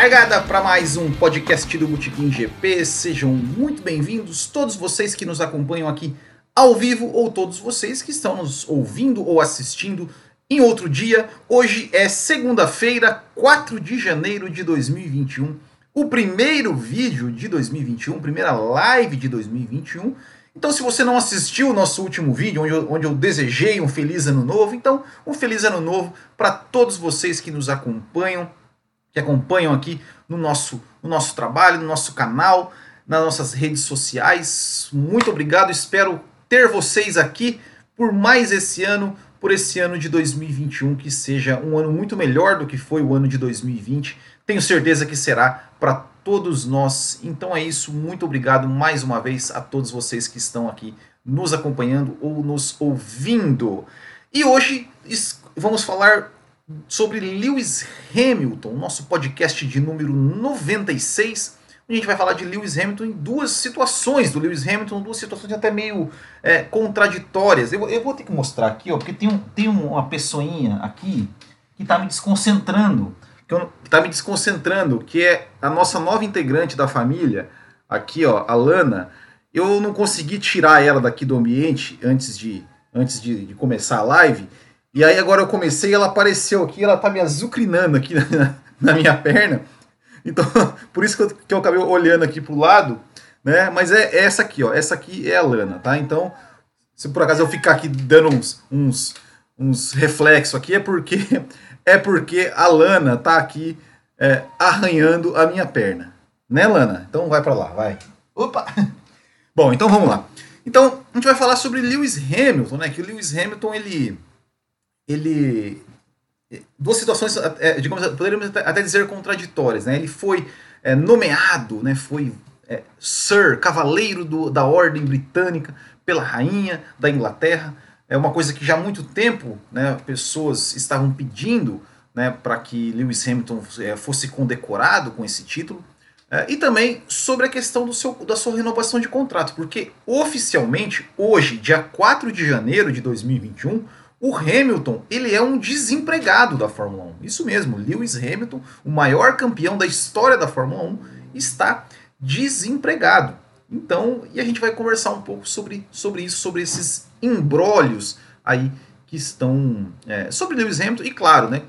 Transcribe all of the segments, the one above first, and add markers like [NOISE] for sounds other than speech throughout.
Largada para mais um podcast do Botequim GP. Sejam muito bem-vindos, todos vocês que nos acompanham aqui ao vivo ou todos vocês que estão nos ouvindo ou assistindo em outro dia. Hoje é segunda-feira, 4 de janeiro de 2021. O primeiro vídeo de 2021, primeira live de 2021. Então, se você não assistiu o nosso último vídeo, onde eu, onde eu desejei um feliz ano novo, então, um feliz ano novo para todos vocês que nos acompanham, que acompanham aqui no nosso, no nosso trabalho, no nosso canal, nas nossas redes sociais. Muito obrigado, espero ter vocês aqui por mais esse ano, por esse ano de 2021, que seja um ano muito melhor do que foi o ano de 2020. Tenho certeza que será para todos nós. Então é isso, muito obrigado mais uma vez a todos vocês que estão aqui nos acompanhando ou nos ouvindo. E hoje vamos falar sobre Lewis Hamilton, nosso podcast de número 96. A gente vai falar de Lewis Hamilton em duas situações do Lewis Hamilton, duas situações até meio é, contraditórias. Eu, eu, vou ter que mostrar aqui, ó, porque tem, um, tem uma pessoinha aqui que está me desconcentrando que está me desconcentrando, que é a nossa nova integrante da família, aqui ó, a Lana. Eu não consegui tirar ela daqui do ambiente antes de, antes de, de começar a live. E aí agora eu comecei, ela apareceu aqui, ela tá me azucrinando aqui [LAUGHS] na, na minha perna. Então, [LAUGHS] por isso que eu, que eu acabei olhando aqui pro lado, né? Mas é, é essa aqui, ó. Essa aqui é a Lana, tá? Então, se por acaso eu ficar aqui dando uns, uns, uns reflexos aqui, é porque [LAUGHS] é porque a Lana tá aqui é, arranhando a minha perna. Né, Lana? Então vai para lá, vai. Opa! Bom, então vamos lá. Então, a gente vai falar sobre Lewis Hamilton, né? Que o Lewis Hamilton, ele... Ele... Duas situações, é, digamos, poderíamos até dizer contraditórias, né? Ele foi é, nomeado, né? Foi é, Sir, cavaleiro do, da Ordem Britânica pela Rainha da Inglaterra, é uma coisa que já há muito tempo né, pessoas estavam pedindo né, para que Lewis Hamilton é, fosse condecorado com esse título. É, e também sobre a questão do seu, da sua renovação de contrato, porque oficialmente, hoje, dia 4 de janeiro de 2021, o Hamilton ele é um desempregado da Fórmula 1. Isso mesmo, Lewis Hamilton, o maior campeão da história da Fórmula 1, está desempregado. Então, e a gente vai conversar um pouco sobre, sobre isso, sobre esses embrólios aí que estão é, sobre Lewis Hamilton e claro, né?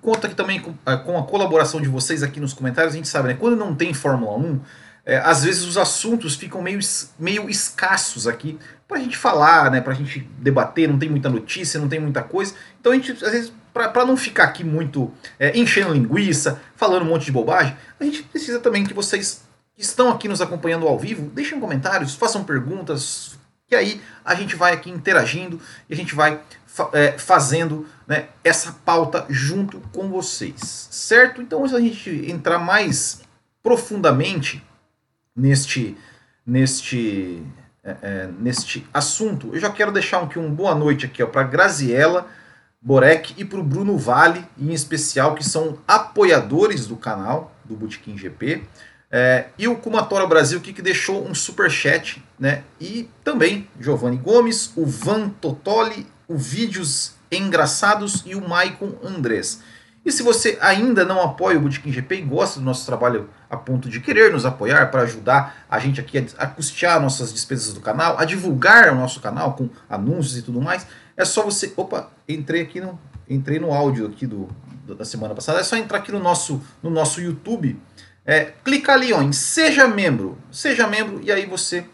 Conta aqui também com, é, com, a colaboração de vocês aqui nos comentários. A gente sabe, né? Quando não tem Fórmula 1, é, às vezes os assuntos ficam meio, meio escassos aqui para a gente falar, né? Para a gente debater. Não tem muita notícia, não tem muita coisa. Então a gente, às vezes, para não ficar aqui muito é, enchendo linguiça, falando um monte de bobagem, a gente precisa também que vocês que estão aqui nos acompanhando ao vivo, deixem comentários, façam perguntas, que aí a gente vai aqui interagindo e a gente vai é, fazendo né, essa pauta junto com vocês, certo? Então, antes da gente entrar mais profundamente neste, neste, é, é, neste assunto, eu já quero deixar aqui um boa noite aqui para Graziela Borek e para o Bruno Vale, em especial, que são apoiadores do canal do Botequim GP. É, e o Kumatora Brasil que, que deixou um super chat, né? E também Giovanni Gomes, o Van Totoli, o Vídeos Engraçados e o Maicon Andrés. E se você ainda não apoia o Bootkin GP e gosta do nosso trabalho a ponto de querer nos apoiar para ajudar a gente aqui a, a custear nossas despesas do canal, a divulgar o nosso canal com anúncios e tudo mais, é só você. Opa, entrei aqui no, entrei no áudio aqui do, da semana passada. É só entrar aqui no nosso, no nosso YouTube é, clica ali ó, em Seja Membro. Seja membro e aí você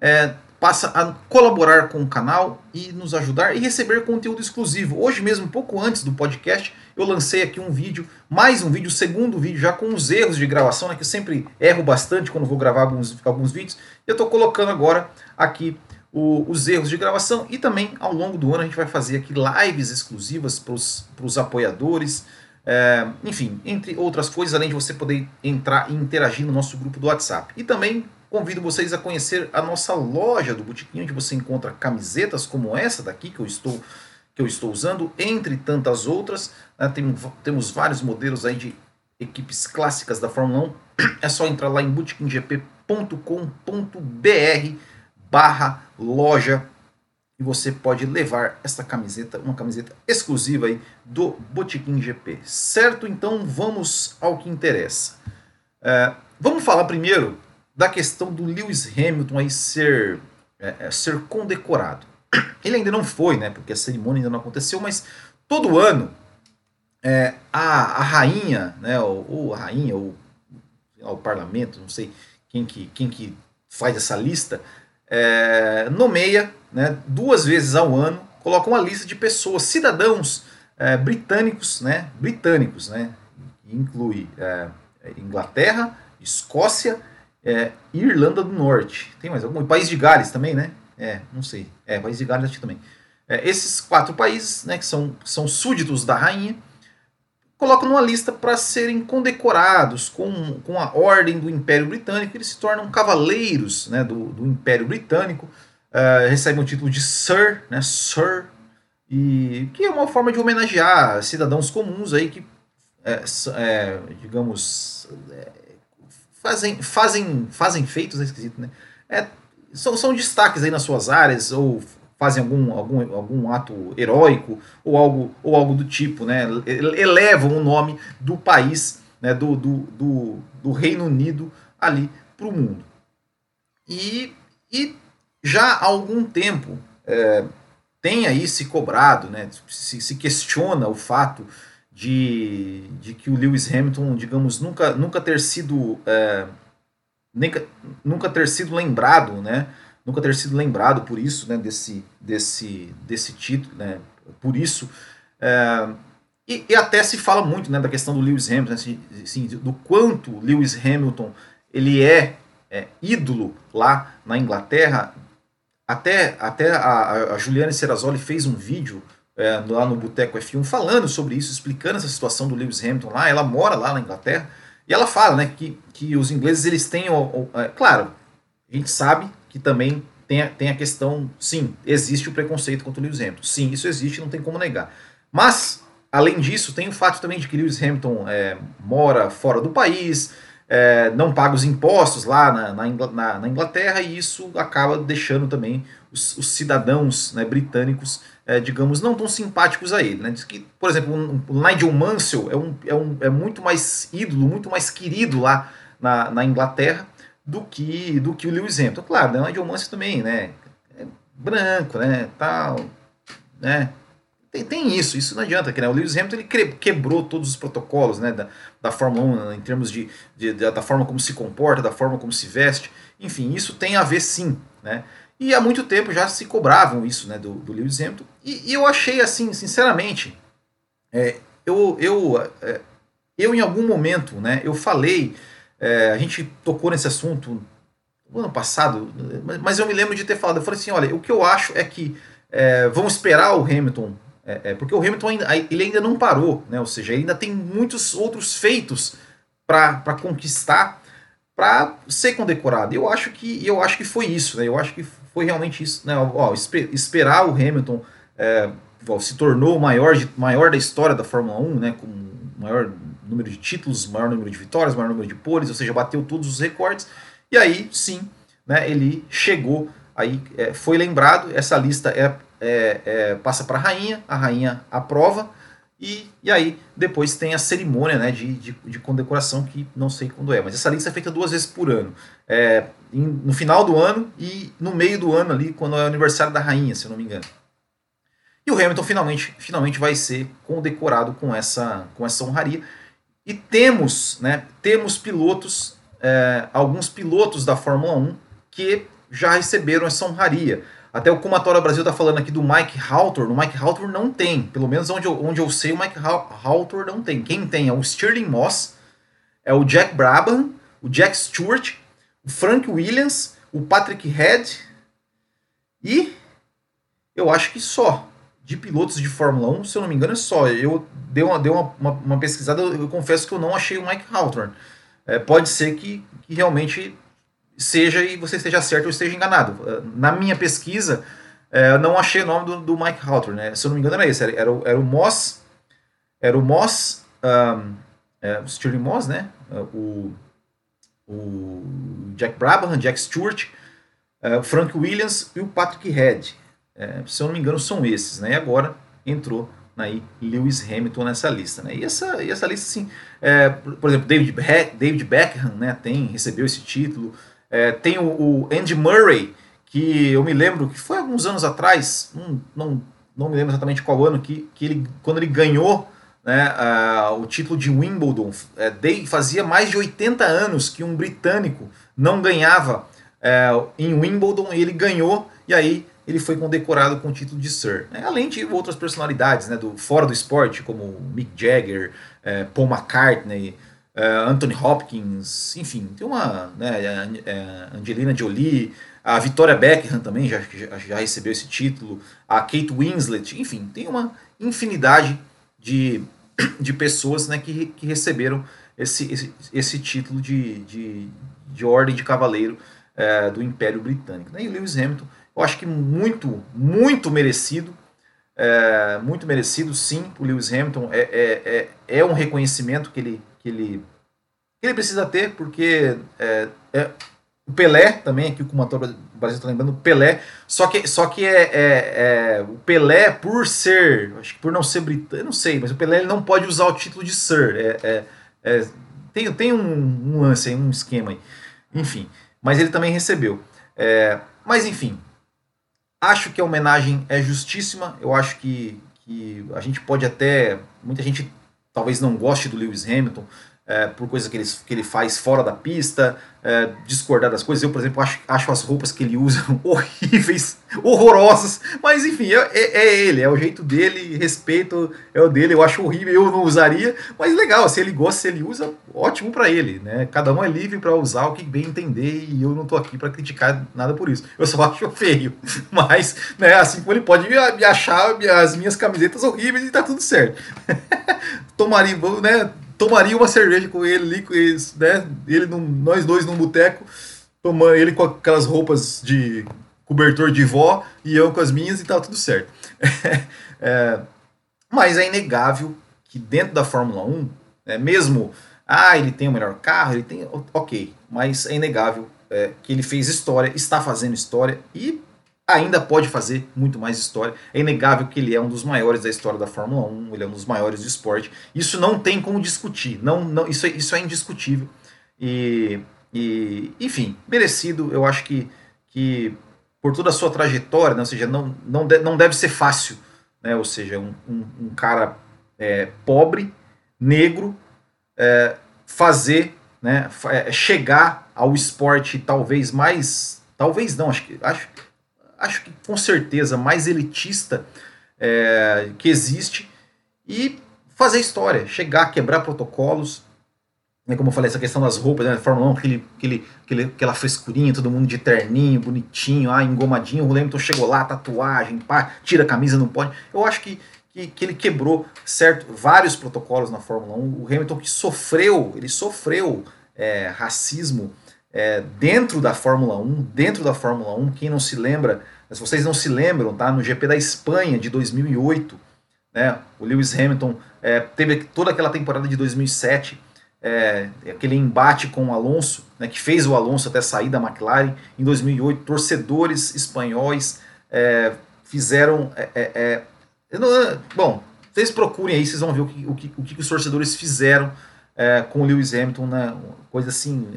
é, passa a colaborar com o canal e nos ajudar e receber conteúdo exclusivo. Hoje mesmo, pouco antes do podcast, eu lancei aqui um vídeo, mais um vídeo, segundo vídeo, já com os erros de gravação, né, que eu sempre erro bastante quando vou gravar alguns, alguns vídeos. Eu estou colocando agora aqui o, os erros de gravação e também ao longo do ano a gente vai fazer aqui lives exclusivas para os apoiadores, é, enfim, entre outras coisas, além de você poder entrar e interagir no nosso grupo do WhatsApp. E também convido vocês a conhecer a nossa loja do Botiquim, onde você encontra camisetas como essa daqui que eu estou, que eu estou usando, entre tantas outras. Né, tem, temos vários modelos aí de equipes clássicas da Fórmula 1. [CLEARS THROAT] É só entrar lá em botequimgp.com.br barra loja e você pode levar esta camiseta, uma camiseta exclusiva aí do Botequim GP. Certo? Então vamos ao que interessa. É, vamos falar primeiro da questão do Lewis Hamilton aí ser, é, é, ser condecorado. [CLEARS THROAT] Ele ainda não foi, né? Porque a cerimônia ainda não aconteceu, mas todo ano é, a, a rainha, né? Ou, ou a rainha, ou, o parlamento, não sei quem que, quem que faz essa lista, é, nomeia né, duas vezes ao ano, coloca uma lista de pessoas, cidadãos é, britânicos, né, britânicos, né, inclui é, Inglaterra, Escócia é, Irlanda do Norte. Tem mais algum? País de Gales também, né? É, não sei. É, País de Gales acho também. É, esses quatro países, né, que são, são súditos da rainha, colocam numa lista para serem condecorados com, com a ordem do Império Britânico. Eles se tornam cavaleiros né, do, do Império Britânico, uh, recebem o título de Sir, né, Sir, e que é uma forma de homenagear cidadãos comuns aí que, é, é, digamos, é, fazem, fazem, fazem feitos, é esquisito, né? É, são, são destaques aí nas suas áreas ou fazem algum, algum, algum ato heróico ou algo, ou algo do tipo, né? elevam o nome do país, né? do, do, do, do Reino Unido ali para o mundo. E, e já há algum tempo é, tem aí se cobrado, né? se, se questiona o fato de, de que o Lewis Hamilton, digamos, nunca, nunca ter sido é, nunca ter sido lembrado, né? nunca ter sido lembrado por isso, né, desse, desse, desse título, né, por isso. É, e, e, até se fala muito né, da questão do Lewis Hamilton, assim, assim, do quanto Lewis Hamilton ele é, é ídolo lá na Inglaterra. Até, até a, a Juliane Serrazoli fez um vídeo é, lá no Boteco F1 falando sobre isso, explicando essa situação do Lewis Hamilton lá. Ela mora lá na Inglaterra e ela fala né, que, que os ingleses eles têm, é, claro, a gente sabe que também tem a, tem a questão, sim, existe o preconceito contra o Lewis Hamilton. Sim, isso existe, não tem como negar. Mas, além disso, tem o fato também de que Lewis Hamilton é, mora fora do país, é, não paga os impostos lá na, na, na, Inglaterra, e isso acaba deixando também os, os cidadãos né, britânicos, é, digamos, não tão simpáticos a ele. Né? Diz que, por exemplo, o Nigel Mansell é, um, é, um, é muito mais ídolo, muito mais querido lá na, na Inglaterra, do que do que o Lewis Hamilton. Claro, né, o Nigel Mansell também, né? É branco, né? Tal, né? Tem, tem isso, isso não adianta. Que, né, o Lewis Hamilton ele quebrou todos os protocolos né, da, da Fórmula 1 né, em termos de, de, da forma como se comporta, da forma como se veste. Enfim, isso tem a ver sim. Né? E há muito tempo já se cobravam isso né, do, do Lewis Hamilton. E, e eu achei assim, sinceramente, é, eu, eu, é, eu em algum momento, né, eu falei é, a gente tocou nesse assunto no ano passado, mas eu me lembro de ter falado. Eu falei assim: olha, o que eu acho é que é, vamos esperar o Hamilton, é, é porque o Hamilton ainda, ele ainda não parou, né? ou seja, ele ainda tem muitos outros feitos para conquistar para ser condecorado. Eu acho que eu acho que foi isso, né? Eu acho que foi realmente isso, né? Ó, esperar o Hamilton é, ó, se tornou o maior, maior da história da Fórmula 1, né? Com maior número de títulos, maior número de vitórias, maior número de poles, ou seja, bateu todos os recordes. E aí, sim, né, ele chegou, aí é, foi lembrado, essa lista é, é, é passa para a rainha, a rainha aprova, e, e aí depois tem a cerimônia né, de, de, de, condecoração, que não sei quando é, mas essa lista é feita duas vezes por ano. É, em, no final do ano e no meio do ano ali, quando é o aniversário da rainha, se eu não me engano. E o Hamilton finalmente, finalmente vai ser condecorado com essa, com essa honraria. E temos, né, temos pilotos, é, alguns pilotos da Fórmula 1 que já receberam essa honraria. Até o Kumatora Brasil está falando aqui do Mike Haltor. No Mike Haltor não tem, pelo menos onde eu, onde eu sei, o Mike Haltor não tem. Quem tem é o Stirling Moss, é o Jack Brabham, o Jack Stewart, o Frank Williams, o Patrick Head e eu acho que só de pilotos de Fórmula 1, se eu não me engano, é só. Eu dei uma, dei uma, uma, uma pesquisada, eu, eu, confesso que eu não achei o Mike Hawthorne. É, pode ser que, que, realmente seja e você esteja certo ou esteja enganado. É, na minha pesquisa, é, eu não achei o nome do, do Mike Hawthorne. Né? Se eu não me engano, era esse. Era, era, o, era o Moss. Era o Moss. Um, é, o Stirling Moss, né? É, o, o Jack Brabham, Jack Stewart, uh, Frank Williams e o Patrick Head. É, se eu não me engano, são esses, né? E agora entrou aí Lewis Hamilton nessa lista, né? E essa, e essa lista, assim, é, por exemplo, David, Be David Beckham, né? Tem, recebeu esse título. É, tem o, o, Andy Murray, que eu me lembro que foi alguns anos atrás, não, não, não me lembro exatamente qual ano, que, que ele, quando ele ganhou né, o título de Wimbledon, uh, fazia mais de 80 anos que um britânico não ganhava uh, em Wimbledon ele ganhou, e aí ele foi condecorado com o título de Sir. Né? Além de outras personalidades né, do, fora do esporte, como Mick Jagger, é, Paul McCartney, é, Anthony Hopkins, enfim, tem uma. Né, é, Angelina Jolie, a Victoria Beckham também já, já, já, recebeu esse título, a Kate Winslet, enfim, tem uma infinidade de, de pessoas né, que, que receberam esse, esse, esse título de, de, de ordem de cavaleiro é, do Império Britânico. Né? E Lewis Hamilton eu acho que muito, muito merecido. É, muito merecido, sim, o Lewis Hamilton. É, é, é, é, um reconhecimento que ele, que ele, que ele precisa ter, porque é, é, o Pelé também, aqui o Kumator Brasil está lembrando, o Pelé, só que, só que é, é, é, o Pelé, por ser, acho que por não ser britânico, não sei, mas o Pelé não pode usar o título de Sir. É, é, tem, tem um, um lance aí, um esquema aí. Enfim, mas ele também recebeu. mas enfim, Acho que a homenagem é justíssima. Eu acho que, que a gente pode até. Muita gente talvez não goste do Lewis Hamilton, é, por coisas que ele, que ele faz fora da pista, é, discordar das coisas. Eu, por exemplo, acho, acho as roupas que ele usa [LAUGHS] horríveis, horrorosas, mas enfim, é, é, é, ele, é o jeito dele, respeito, é o dele. Eu acho horrível, eu não usaria, mas legal, se ele gosta, se ele usa, ótimo para ele, né? Cada um é livre para usar o que bem entender e eu não tô aqui para criticar nada por isso. Eu só [LAUGHS] acho feio, mas, né, assim como ele pode me achar as minhas camisetas horríveis e tá tudo certo. [LAUGHS] Tomaria, né? Tomaria uma cerveja com ele ali, com eles, né? Ele num, nós dois num boteco, tomando ele com aquelas roupas de cobertor de vó e eu com as minhas e tá tudo certo. [LAUGHS] é, mas é inegável que dentro da Fórmula 1, é, mesmo, ah, ele tem o melhor carro, ele tem, ok, mas é inegável é, que ele fez história, está fazendo história e ainda pode fazer muito mais história. É inegável que ele é um dos maiores da história da Fórmula 1, ele é um dos maiores do esporte. Isso não tem como discutir, não, não, isso, é, isso é indiscutível. E, e, enfim, merecido, eu acho que, que por toda a sua trajetória, né, ou seja, não, não, de, não deve ser fácil, né, ou seja, um, um, um cara é, pobre, negro, é, fazer, né, é, chegar ao esporte talvez mais, talvez não, acho que, acho acho que com certeza mais elitista é, que existe e fazer história, chegar, quebrar protocolos. Né, como eu falei, essa questão das roupas, né, Fórmula 1, aquele, aquele, aquele, aquela frescurinha, todo mundo de terninho, bonitinho, ah, engomadinho. O Hamilton chegou lá, tatuagem, pá, tira a camisa, não pode. Eu acho que, que, que, ele quebrou certo vários protocolos na Fórmula 1. O Hamilton que sofreu, ele sofreu é, racismo é, dentro da Fórmula 1, dentro da Fórmula 1, quem não se lembra, se vocês não se lembram, tá? No GP da Espanha de 2008, né? O Lewis Hamilton é, teve toda aquela temporada de 2007, é, aquele embate com o Alonso, né, que fez o Alonso até sair da McLaren em 2008. Torcedores espanhóis é, fizeram. É, é, não, bom, vocês procurem aí, vocês vão ver o que, o que, o que os torcedores fizeram com o Lewis Hamilton, né, coisa assim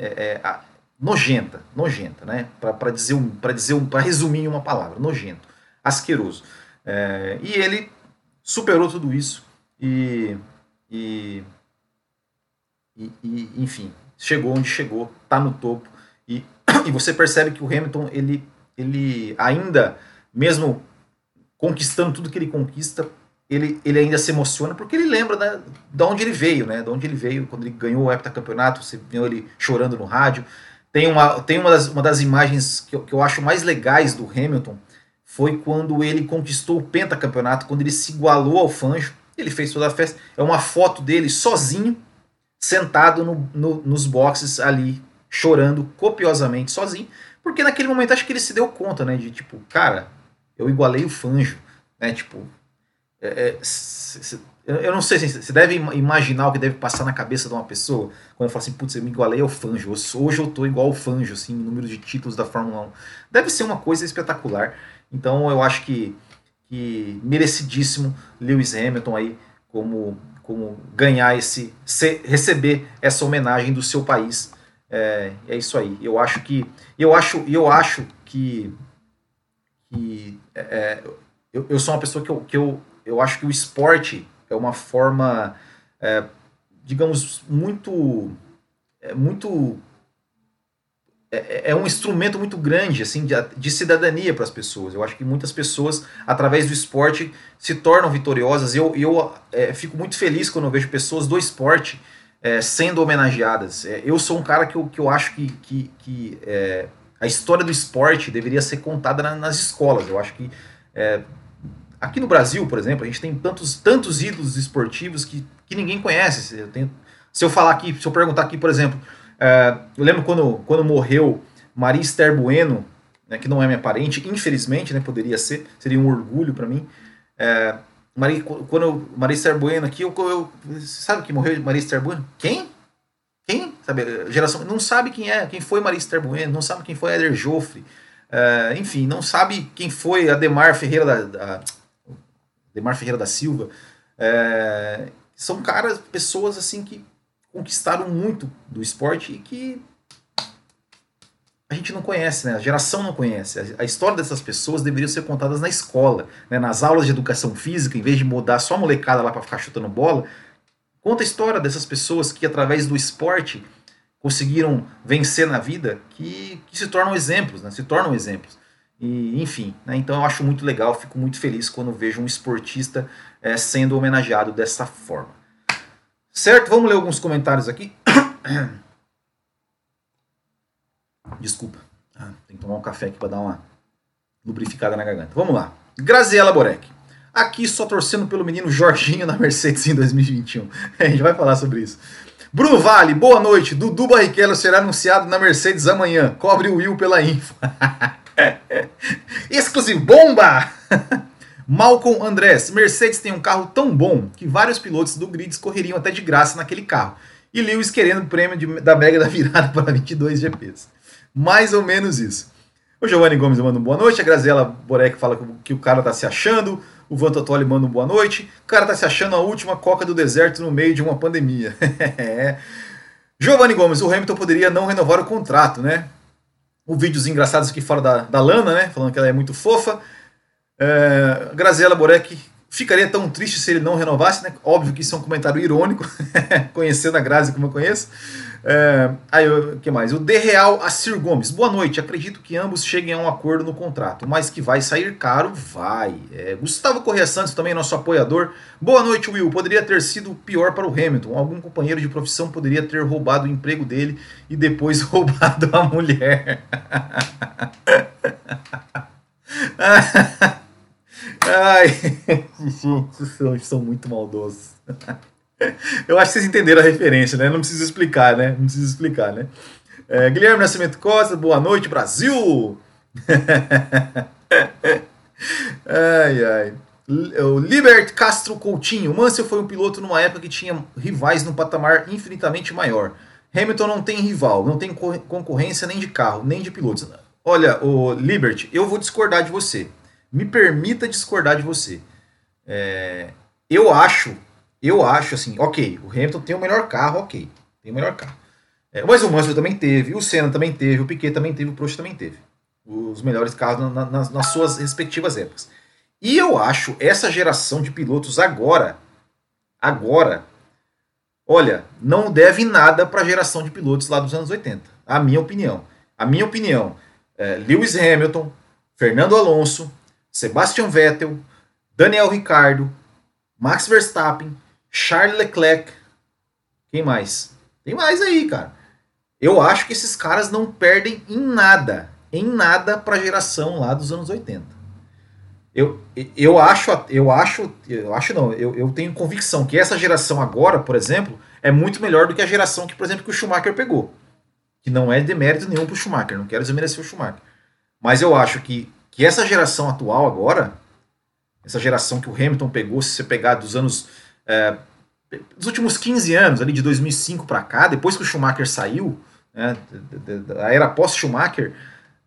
nojenta, nojenta, né? Para dizer um, para dizer um, para resumir em uma palavra, nojento, asqueroso. É, e ele superou tudo isso e, e, e, enfim, chegou onde chegou, tá no topo e, [COUGHS] e você percebe que o Hamilton ele, ele ainda, mesmo conquistando tudo que ele conquista, ele, ele ainda se emociona porque ele lembra né, de onde ele veio, né? De onde ele veio quando ele ganhou o heptacampeonato, você viu ele chorando no rádio. Tem uma, tem uma, das, uma das imagens que eu, que eu acho mais legais do Hamilton foi quando ele conquistou o pentacampeonato, quando ele se igualou ao Fanjo. Ele fez toda a festa. É uma foto dele sozinho, sentado no, no, nos boxes ali, chorando copiosamente sozinho, porque naquele momento acho que ele se deu conta, né? De tipo, cara, eu igualei o Fanjo, né? Tipo, é, é, eu não sei, você deve imaginar o que deve passar na cabeça de uma pessoa quando fala assim, putz, eu me igualei ao Fanjo, hoje eu tô igual ao Fanjo, assim, em número de títulos da Fórmula 1. Deve ser uma coisa espetacular Então eu acho que, que merecidíssimo Lewis Hamilton aí como, como ganhar esse, receber essa homenagem do seu país. É, é isso aí. Eu acho que eu acho eu acho que, que é, é, eu, eu sou uma pessoa que eu, que eu, eu acho que o esporte é uma forma é, digamos muito é, muito é, é, é, um instrumento muito grande assim de, de cidadania para as pessoas. Eu acho que muitas pessoas, através do esporte, se tornam vitoriosas. Eu, eu é, fico muito feliz quando eu vejo pessoas do esporte é, sendo homenageadas. É, eu sou um cara que eu, que eu acho que, que, que é, a história do esporte deveria ser contada na, nas escolas. Eu acho que aqui no Brasil, por exemplo, a gente tem tantos, tantos ídolos esportivos que, que ninguém conhece. Eu tenho, se eu falar aqui, se eu perguntar aqui, por exemplo Uh, eu lembro quando, quando morreu Maria Esther Bueno, né, que não é minha parente, infelizmente, né, poderia ser, seria um orgulho para mim. Uh, Maria, quando eu, Maria Esther Bueno aqui, eu, eu, sabe que morreu Maria Esther Bueno? Quem? Quem? Sabe, geração não sabe quem é, quem foi Maria Esther Bueno, não sabe quem foi Éder Joffre, uh, enfim, não sabe quem foi Ademar Ferreira da, da Ademar Ferreira da Silva. são caras, pessoas assim que conquistaram muito do esporte e que a gente não conhece, né? A geração não conhece. A, história dessas pessoas deveria ser contada na escola, né? nas aulas de educação física, em vez de mudar só a molecada lá para ficar chutando bola. Conta a história dessas pessoas que, através do esporte, conseguiram vencer na vida, que, que se tornam exemplos, né? Se tornam exemplos. E, enfim, né? então eu acho muito legal, fico muito feliz quando vejo um esportista é, sendo homenageado dessa forma. Certo? Vamos ler alguns comentários aqui. [COUGHS] Desculpa. Ah, tem que tomar um café aqui para dar uma lubrificada na garganta. Vamos lá. Graziela Borek. Aqui só torcendo pelo menino Jorginho na Mercedes em 2021. [LAUGHS] a gente vai falar sobre isso. Bruno Vale, boa noite. Dudu Barrichello será anunciado na Mercedes amanhã. Cobre o Will pela info. [LAUGHS] [LAUGHS] Exclusivo bomba! [LAUGHS] Malcolm Andrés, Mercedes tem um carro tão bom que vários pilotos do grid correriam até de graça naquele carro. E Lewis querendo o prêmio de, da Mega da Virada para 22 GPs. Mais ou menos isso. O Giovanni Gomes manda um boa noite, a Graziela Borek fala que, que o cara tá se achando, o Van Totoli manda um boa noite, o cara tá se achando a última coca do deserto no meio de uma pandemia. [LAUGHS] Giovanni Gomes, o Hamilton poderia não renovar o contrato, né? O vídeos engraçados aqui fora da, da Lana, né? Falando que ela é muito fofa. É, Graziela Borek ficaria tão triste se ele não renovasse, né? Óbvio que isso é um comentário irônico, [LAUGHS] conhecendo a Grazi como eu conheço. É, aí, o que mais? O De Real Assir Gomes. Boa noite. Acredito que ambos cheguem a um acordo no contrato, mas que vai sair caro, vai. É, Gustavo Correia Santos, também nosso apoiador. Boa noite, Will. Poderia ter sido pior para o Hamilton. Algum companheiro de profissão poderia ter roubado o emprego dele e depois [LAUGHS] roubado a mulher. [LAUGHS] Ai, [LAUGHS] gente, são, são muito maldosos. [LAUGHS] Eu acho que vocês entenderam a referência, né? Não preciso explicar, né? Não preciso explicar, né? É, Guilherme Nascimento Costa, boa noite, Brasil! [LAUGHS] ai, ai. O Libert Castro Coutinho. Mansell foi um piloto numa época que tinha rivais num patamar infinitamente maior. Hamilton não tem rival, não tem concorrência nem de carro, nem de pilotos. Olha, o Libert, eu vou discordar de você me permita discordar de você. É, eu acho, eu acho assim, ok, o Hamilton tem o melhor carro, ok, tem o melhor carro. É, mas o Mansell também teve, o Senna também teve, o Piquet também teve, o Prost também teve. Os melhores carros na, na, nas suas respectivas épocas. E eu acho essa geração de pilotos agora, agora, olha, não deve nada para a geração de pilotos lá dos anos 80. A minha opinião. A minha opinião, é, Lewis Hamilton, Fernando Alonso, Sebastian Vettel, Daniel Ricciardo, Max Verstappen, Charles Leclerc. Quem mais? Tem mais aí, cara. Eu acho que esses caras não perdem em nada, em nada para a geração lá dos anos 80. Eu, eu acho, eu acho, eu acho não, eu, eu tenho convicção que essa geração agora, por exemplo, é muito melhor do que a geração que, por exemplo, que o Schumacher pegou. Que não é demérito nenhum pro Schumacher, não quero desmerecer o Schumacher. Mas eu acho que que essa geração atual agora, essa geração que o Hamilton pegou, se você pegar dos anos. É, dos últimos 15 anos, ali de 2005 para cá, depois que o Schumacher saiu, né, da era pós-Schumacher,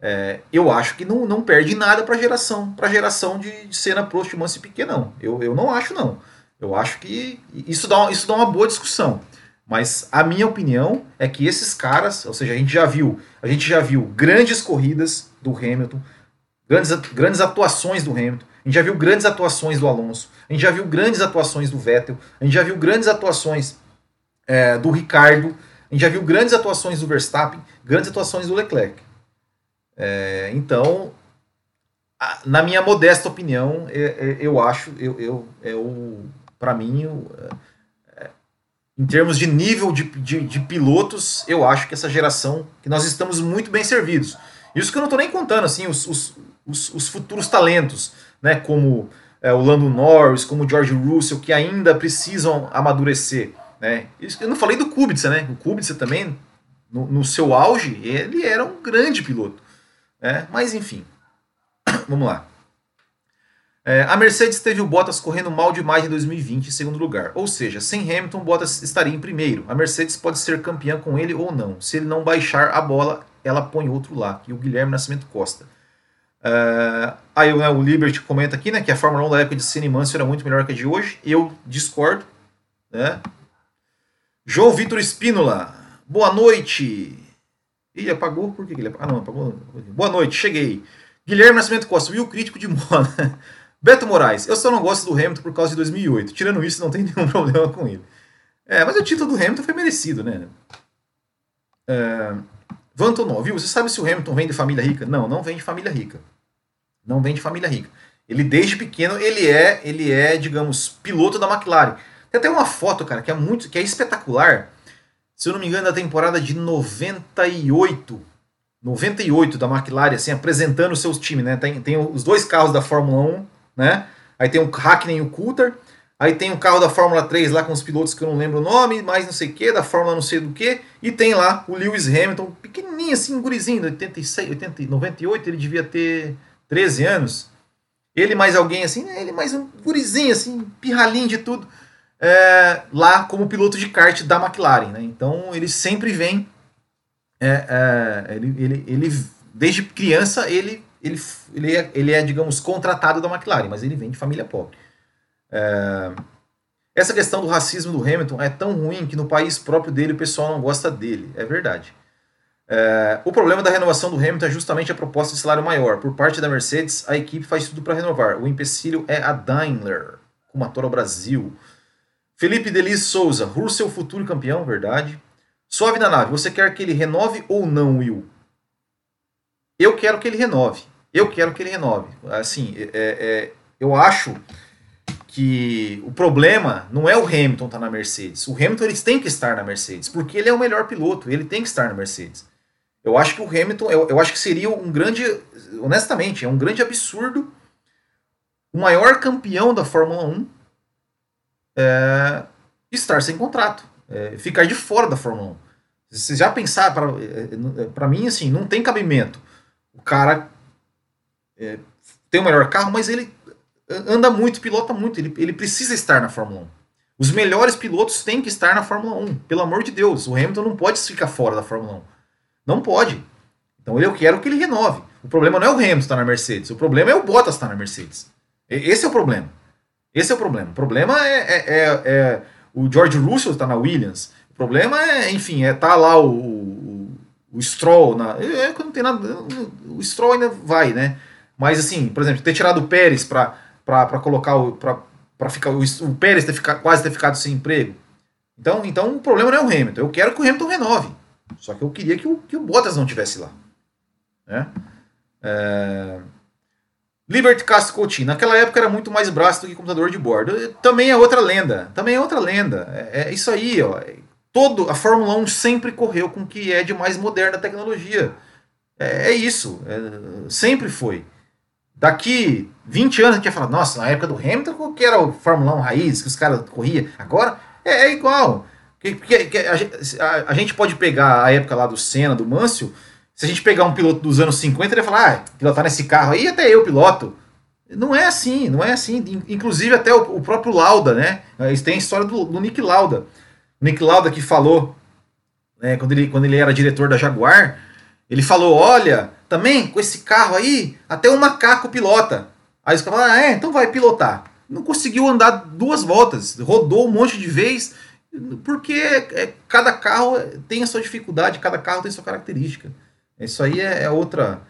É, eu acho que não, não perde nada para geração, para geração de, de cena Prost, Manso e Piquet, não. Eu, eu não acho, não. Eu acho que isso dá, isso dá uma boa discussão. Mas a minha opinião é que esses caras, ou seja, a gente já viu, a gente já viu grandes corridas do Hamilton, grandes, grandes atuações do Hamilton, a gente já viu grandes atuações do Alonso, a gente já viu grandes atuações do Vettel, a gente já viu grandes atuações é, do Ricardo, a gente já viu grandes atuações do Verstappen, grandes atuações do Leclerc. É, então, a, na minha modesta opinião, é, é eu acho, eu, eu, eu para mim, eu, é, em termos de nível de, de, de, pilotos, eu acho que essa geração, que nós estamos muito bem servidos. Isso que eu não estou nem contando, assim, os, os, os, os, futuros talentos, né, como é, o Lando Norris, como o George Russell, que ainda precisam amadurecer. Né? Eu não falei do Kubica, né? O Kubica também, no, no seu auge, ele era um grande piloto. Né? Mas enfim, [COUGHS] vamos lá. É, a Mercedes teve o Bottas correndo mal demais em 2020 em segundo lugar. Ou seja, sem Hamilton, Bottas estaria em primeiro. A Mercedes pode ser campeã com ele ou não. Se ele não baixar a bola, ela põe outro lá. E o Guilherme Nascimento Costa. Uh, aí né, o Liberty comenta aqui né, que a Fórmula 1 da época de Senna e era muito melhor que a de hoje. Eu discordo. Né? João Vitor Espínola. Boa noite. Ih, apagou? Por que ele apagou? Ah, não, apagou. Boa noite, cheguei. Guilherme Nascimento Costa, Will crítico de [LAUGHS] moda. Beto Moraes, eu só não gosto do Hamilton por causa de 2008. Tirando isso, não tem nenhum [LAUGHS] problema com ele. É, mas o título do Hamilton foi merecido, né? É, Vantonó, viu? Você sabe se o Hamilton vem de família rica? Não, não vem de família rica. Não vem de família rica. Ele, desde pequeno, ele é, ele é, digamos, piloto da McLaren. Tem até uma foto, cara, que é muito, que é espetacular se eu não me engano, da temporada de 98. 98 da McLaren, assim, apresentando os seus times, né? Tem, tem os dois carros da Fórmula 1, né? Aí tem o Hackney e o Coulter. Aí tem o carro da Fórmula 3 lá com os pilotos que eu não lembro o nome, mais não sei o que, da Fórmula não sei do que. E tem lá o Lewis Hamilton, pequenininho assim, gurizinho, 86, 80, 98, ele devia ter 13 anos. Ele mais alguém assim, né? ele mais um gurizinho assim, pirralhinho de tudo é, lá como piloto de kart da McLaren. Né? Então ele sempre vem. É, é, ele, ele, ele, desde criança, ele, ele, ele, é, ele é, digamos, contratado da McLaren, mas ele vem de família pobre. É, essa questão do racismo do Hamilton é tão ruim que no país próprio dele o pessoal não gosta dele. É verdade. É, o problema da renovação do Hamilton é justamente a proposta de salário maior. Por parte da Mercedes, a equipe faz tudo para renovar. O empecilho é a Daimler, com motor ao Brasil. Felipe Delis Souza, Russell futuro campeão, verdade. Suave na nave, você quer que ele renove ou não, Will? Eu quero que ele renove. Eu quero que ele renove. Assim, é, é, eu acho que o problema não é o Hamilton estar tá na Mercedes. O Hamilton eles têm que estar na Mercedes, porque ele é o melhor piloto, ele tem que estar na Mercedes. Eu acho que o Hamilton, eu, eu acho que seria um grande, honestamente, é um grande absurdo o maior campeão da Fórmula 1 é, estar sem contrato, é, ficar de fora da Fórmula 1. Você já pensar, para é, é, mim, assim, não tem cabimento. O cara é, tem o melhor carro, mas ele anda muito, pilota muito, ele, ele precisa estar na Fórmula 1. Os melhores pilotos têm que estar na Fórmula 1, pelo amor de Deus. O Hamilton não pode ficar fora da Fórmula 1. Não pode. Então eu quero que ele renove. O problema não é o Hamilton estar na Mercedes, o problema é o Bottas estar na Mercedes. Esse é o problema. Esse é o problema. O problema é, é, é, é o George Russell está na Williams. O problema é, enfim, é tá lá o, o, o Stroll na. É, é, não tem nada. O Stroll ainda vai, né? Mas assim, por exemplo, ter tirado o Pérez para colocar o. para ficar o, o Pérez ter quase ter ficado sem emprego. Então, então o problema não é o Hamilton. Eu quero que o Hamilton renove. Só que eu queria que o, que o Bottas não tivesse lá. Né? É... Liberty Castro Coutinho, naquela época era muito mais braço do que computador de bordo. Também é outra lenda. Também é outra lenda. É, é isso aí, ó. Todo, a Fórmula 1 sempre correu com o que é de mais moderna tecnologia. É, é isso. É, sempre foi. Daqui 20 anos a gente ia falar, nossa, na época do Hamilton, que era o Fórmula 1 raiz, que os caras corriam. Agora é, é igual. Que, a, a, gente pode pegar a época lá do Senna, do Mansell, se a gente pegar um piloto dos anos 50, ele vai falar, ah, pilotar nesse carro aí, até eu piloto. Não é assim, não é assim. Inclusive até o, o próprio Lauda, né? Eles têm a história do, do Nick Lauda. O Nick Lauda que falou, né, quando, ele, quando ele era diretor da Jaguar, ele falou, olha, também, com esse carro aí, até um macaco pilota. Aí os caras falam, ah, é, então vai pilotar. Não conseguiu andar duas voltas, rodou um monte de vez, porque é, cada carro tem a sua dificuldade, cada carro tem a sua característica. Isso aí é, é outra.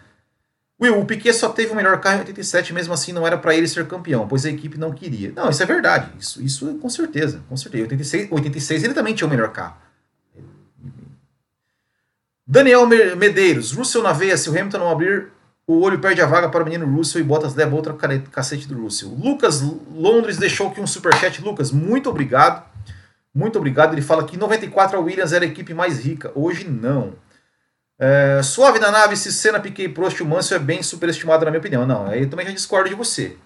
Will, o Piquet só teve o melhor carro em 87, mesmo assim não era para ele ser campeão, pois a equipe não queria. Não, isso é verdade. Isso, isso com certeza, com certeza. 86, 86 ele também tinha o melhor carro. Daniel Medeiros, Russell na veia, se o Hamilton não abrir o olho perde a vaga para o menino Russell e Bottas leva outra cacete do Russell. Lucas Londres deixou aqui um superchat. Lucas, muito obrigado. Muito obrigado. Ele fala que em 94 a Williams era a equipe mais rica. Hoje não. É, suave na nave, se Senna, Piquet, Prost o Mansell é bem superestimado na minha opinião. Não, aí eu também já discordo de você.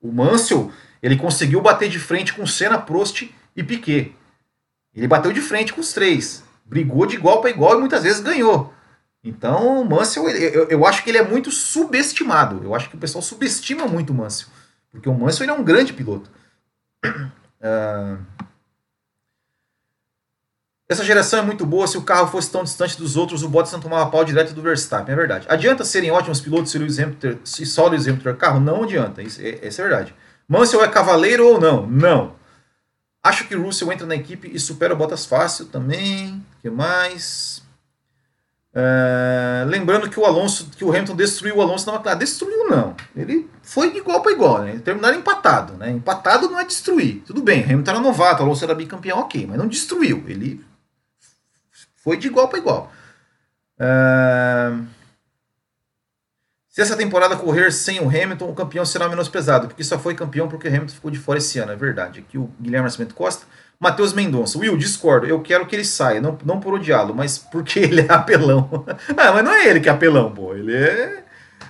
O Mansell, ele conseguiu bater de frente com Senna, Prost e Piquet. Ele bateu de frente com os três. Brigou de igual para igual e muitas vezes ganhou. Então, o Mansell, eu, eu acho que ele é muito subestimado. Eu acho que o pessoal subestima muito o Mansell. Porque o Mansell ele é um grande piloto. Uh... [CLEARS THROAT] Essa geração é muito boa. Se o carro fosse tão distante dos outros, o Bottas não tomava pau direto do Verstappen. É verdade. Adianta serem ótimos pilotos se, Lewis Hamilton, se só Lewis Hamilton ter carro? Não adianta. Isso é, isso é verdade. Mansell é cavaleiro ou não? Não. Acho que Russell entra na equipe e supera o Bottas fácil também. O que mais? É, lembrando que o Alonso, que o Hamilton destruiu o Alonso na McLaren. Destruiu não. Ele foi de igual para igual, né? Terminaram empatado, né? Empatado não é destruir. Tudo bem, Hamilton era novato, o Alonso era bicampeão, ok, mas não destruiu. Ele foi de igual para igual. É... Se essa temporada correr sem o Hamilton, o campeão será menos pesado, porque só foi campeão porque o Hamilton ficou de fora esse ano, é verdade. Aqui o Guilherme Nascimento Costa. Matheus Mendonça. Will, discordo. Eu quero que ele saia. Não, não por odiá-lo, mas porque [LAUGHS] ele é apelão. ah, mas não é ele que é apelão, pô. Ele é,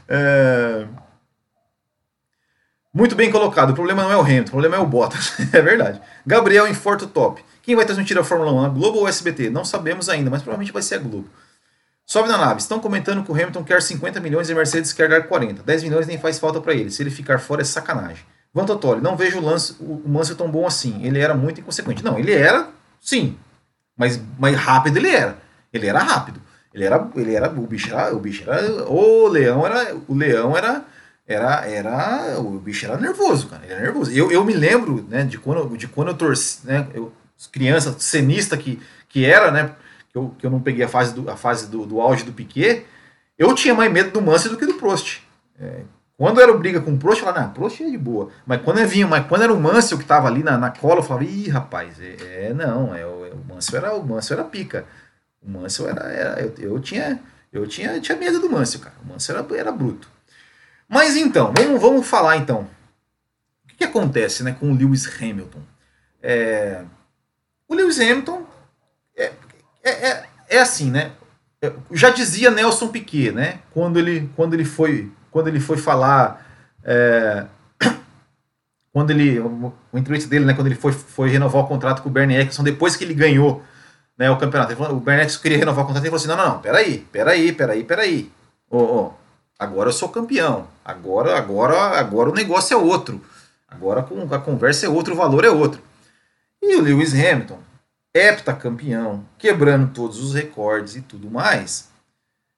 é. Muito bem colocado. O problema não é o Hamilton, o problema é o Bottas. [LAUGHS] é verdade. Gabriel em Forto Top. Quem vai transmitir a Fórmula 1? A Globo ou SBT? Não sabemos ainda, mas provavelmente vai ser a Globo. Sobe na nave. Estão comentando que o Hamilton quer 50 milhões e a Mercedes quer dar 40. 10 milhões nem faz falta para ele. Se ele ficar fora é sacanagem. Van Totoli, não vejo o, lance, o Mansell tão bom assim. Ele era muito inconsequente. Não, ele era, sim. Mas mais rápido ele era. Ele era rápido. Ele era, ele era, o bicho era, o bicho era, o leão era, o leão era, era, era, o bicho era nervoso, cara. Ele era nervoso. Eu, eu me lembro, né, de quando, de quando eu torci, né, eu, criança cenista que, que era, né, que eu, que eu não peguei a fase do, a fase do, do auge do Piquet, eu tinha mais medo do Mansell do que do Prost. É, quando era briga com o Prost, eu falava, não, Prost é de boa. Mas quando vinha, mas quando era o Mansell que tava ali na, na cola, eu falava, ih, rapaz, é, é não, é, o, é, o era o Mansell era pica. O Mansell era, era eu, eu, tinha eu tinha, tinha medo do Mansell, cara. O Mansell era, era bruto. Mas então, vamos, vamos falar então. O que, que acontece, né, com o Lewis Hamilton? É, o Lewis Hamilton é, é, é, é assim, né? Já dizia Nelson Piquet, né? Quando ele, quando ele foi quando ele foi falar. É, [COUGHS] quando ele. O, entrevista dele, né? Quando ele foi, foi renovar o contrato com o Bernie Eccleston, depois que ele ganhou né, o campeonato. Falou, o Bernie Eccleston queria renovar o contrato e falou assim: não, não, não, peraí, peraí, peraí, peraí. Oh, oh, agora eu sou campeão. Agora, agora, agora o negócio é outro. Agora a conversa é outro, o valor é outro. E o Lewis Hamilton, heptacampeão, quebrando todos os recordes e tudo mais.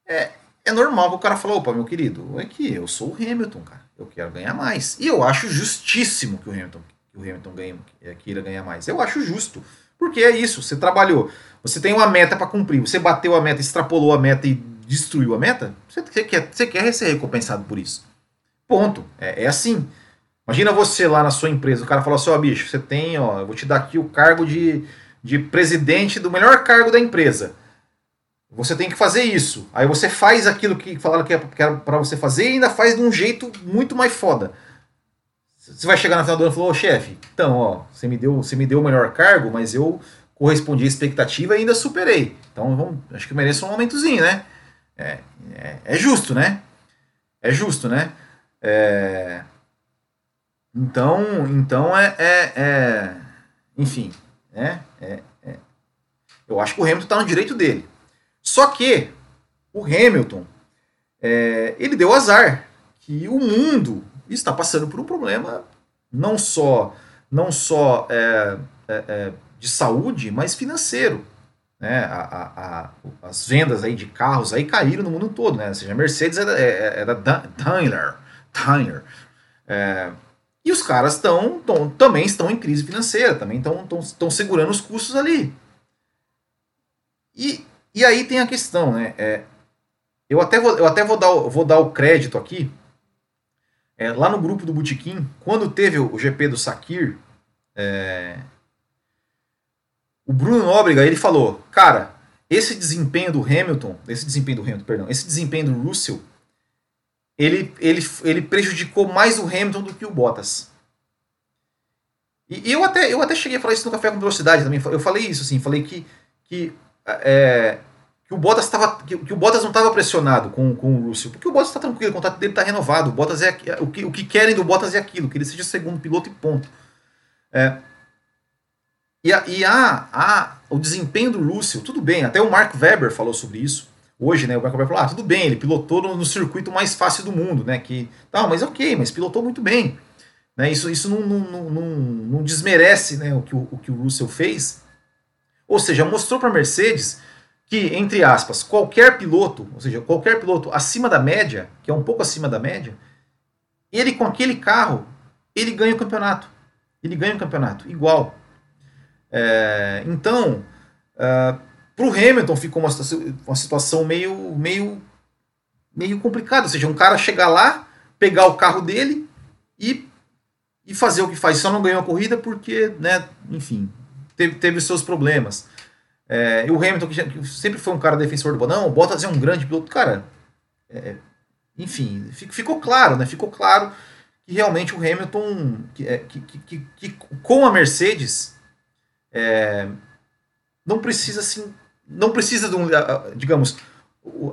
É, é normal que o cara falou, opa, meu querido, é que eu sou o Hamilton, cara. Eu quero ganhar mais. E eu acho justíssimo que o Hamilton, que o Hamilton ganhe, é, queira ganhar mais. Eu acho justo. Porque é isso, você trabalhou, você tem uma meta para cumprir, você bateu a meta, extrapolou a meta e destruiu a meta, você quer, você quer ser recompensado por isso. Ponto. É, é assim. Imagina você lá na sua empresa, o cara fala assim, ó, oh, bicho, você tem, ó, eu vou te dar aqui o cargo de, de presidente do melhor cargo da empresa. Você tem que fazer isso. Aí você faz aquilo que falaram que era para você fazer e ainda faz de um jeito muito mais foda. Você vai chegar no final do ano e falar, ô chefe, então, ó, você me, deu, você me deu o melhor cargo, mas eu correspondi à expectativa e ainda superei. Então, vamos, acho que mereço um momentozinho, né? É, é, é justo, né? É justo, né? É, então, então é, é, é enfim, né? É, é, eu acho que o Hamilton está no direito dele. Só que o Hamilton, é, ele deu azar que o mundo está passando por um problema não só, não só é, é, de saúde, mas financeiro. Né, a, a, as vendas aí de carros aí caíram no mundo todo, né? Ou seja, a Mercedes era, é, era Daimler, Daimler. É, e os caras estão também estão em crise financeira, também estão segurando os custos ali. E, e aí tem a questão, né? É, eu até vou, eu até vou dar, vou dar o crédito aqui. É, lá no grupo do Botequim, quando teve o GP do Sakir, é, o Bruno Nóbrega, ele falou, cara, esse desempenho do Hamilton, esse desempenho do Hamilton, perdão, esse desempenho do Russell, ele, ele, ele prejudicou mais o Hamilton do que o Bottas. E, eu até, eu até cheguei a falar isso no Café com Velocidade também. Eu falei isso, assim, falei que, que, é, que o Bottas tava, que, que o Bottas não estava pressionado com, com o Russell, porque o Bottas está tranquilo, o contrato dele está renovado. O Bottas é o que, o que querem do Bottas é aquilo, que ele seja segundo piloto e ponto. É, e a, e a, a, o desempenho do Russell, tudo bem, até o Mark Webber falou sobre isso. Hoje, né, o Mark Webber falou, ah, tudo bem, ele pilotou no, no circuito mais fácil do mundo, né, que, tá, mas ok, mas pilotou muito bem. Né, isso isso não, não, não, não, desmerece né, o, que o, o que o Russell fez. Ou seja, mostrou para a Mercedes que, entre aspas, qualquer piloto, ou seja, qualquer piloto acima da média, que é um pouco acima da média, ele com aquele carro, ele ganha o campeonato. Ele ganha o campeonato, igual. É, então, uh, para o Hamilton ficou uma, uma situação meio, meio, meio complicada. Ou seja, um cara chegar lá, pegar o carro dele e, e fazer o que faz. Só não ganhou a corrida porque, né, enfim, teve, teve seus problemas. É, e o Hamilton, que sempre foi um cara defensor do Não, o Bottas é um grande piloto. Cara, é, enfim, ficou claro, né? Ficou claro que realmente o Hamilton, que, é, que, que, que, com a Mercedes, é, não precisa assim, não precisa de um, digamos,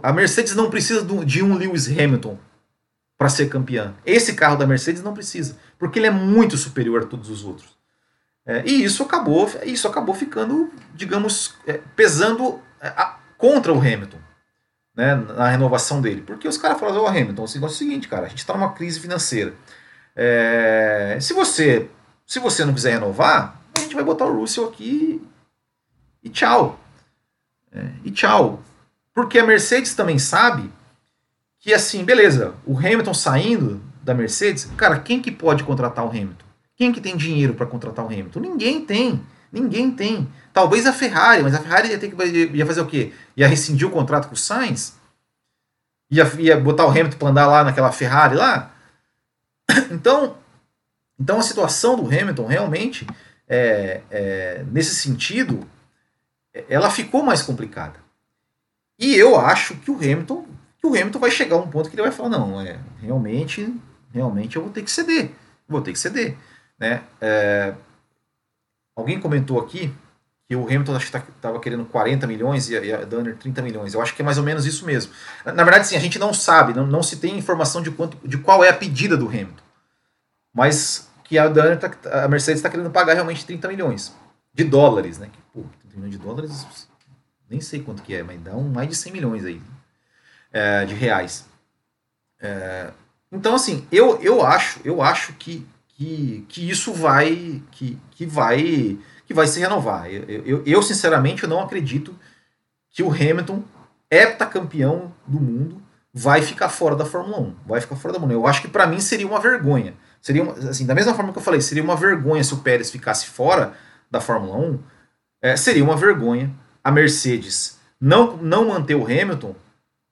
a Mercedes não precisa de um Lewis Hamilton para ser campeã. Esse carro da Mercedes não precisa, porque ele é muito superior a todos os outros. É, e isso acabou, isso acabou ficando, digamos, é, pesando é, a, contra o Hamilton, né, na renovação dele, porque os caras falaram, ô oh, Hamilton, negócio é o seguinte, cara, a gente está numa crise financeira. É, se você se você não quiser renovar, gente vai botar o Russell aqui e tchau. É, e tchau. Porque a Mercedes também sabe que, assim, beleza, o Hamilton saindo da Mercedes, cara, quem que pode contratar o Hamilton? Quem que tem dinheiro para contratar o Hamilton? Ninguém tem. Ninguém tem. Talvez a Ferrari, mas a Ferrari ia, ter que, ia fazer o quê? Ia rescindir o contrato com o Sainz? Ia, ia botar o Hamilton para andar lá naquela Ferrari lá? Então, então a situação do Hamilton realmente é, é, nesse sentido, ela ficou mais complicada. E eu acho que o Hamilton, que o Hamilton vai chegar a um ponto que ele vai falar, não, é, realmente, realmente eu vou ter que ceder, vou ter que ceder, né? É, alguém comentou aqui que o Hamilton estava tá, querendo 40 milhões e a Danner 30 milhões. Eu acho que é mais ou menos isso mesmo. Na verdade, sim, a gente não sabe, não, não se tem informação de quanto, de qual é a pedida do Hamilton. Mas que a, Danner tá, a Mercedes está querendo pagar realmente 30 milhões de dólares, né? Que, pô, 30 milhões de dólares, nem sei quanto que é, mas dá um, mais de 100 milhões aí é, de reais. É, então, assim, eu, eu acho, eu acho que, que, que isso vai, que, que vai, que vai se renovar. Eu, eu, eu, sinceramente, eu não acredito que o Hamilton, heptacampeão do mundo, vai ficar fora da Fórmula 1. Vai ficar fora da Fórmula 1. Eu acho que para mim seria uma vergonha. Seria assim, da mesma forma que eu falei, seria uma vergonha se o Pérez ficasse fora da Fórmula 1. É, seria uma vergonha a Mercedes não, não manter o Hamilton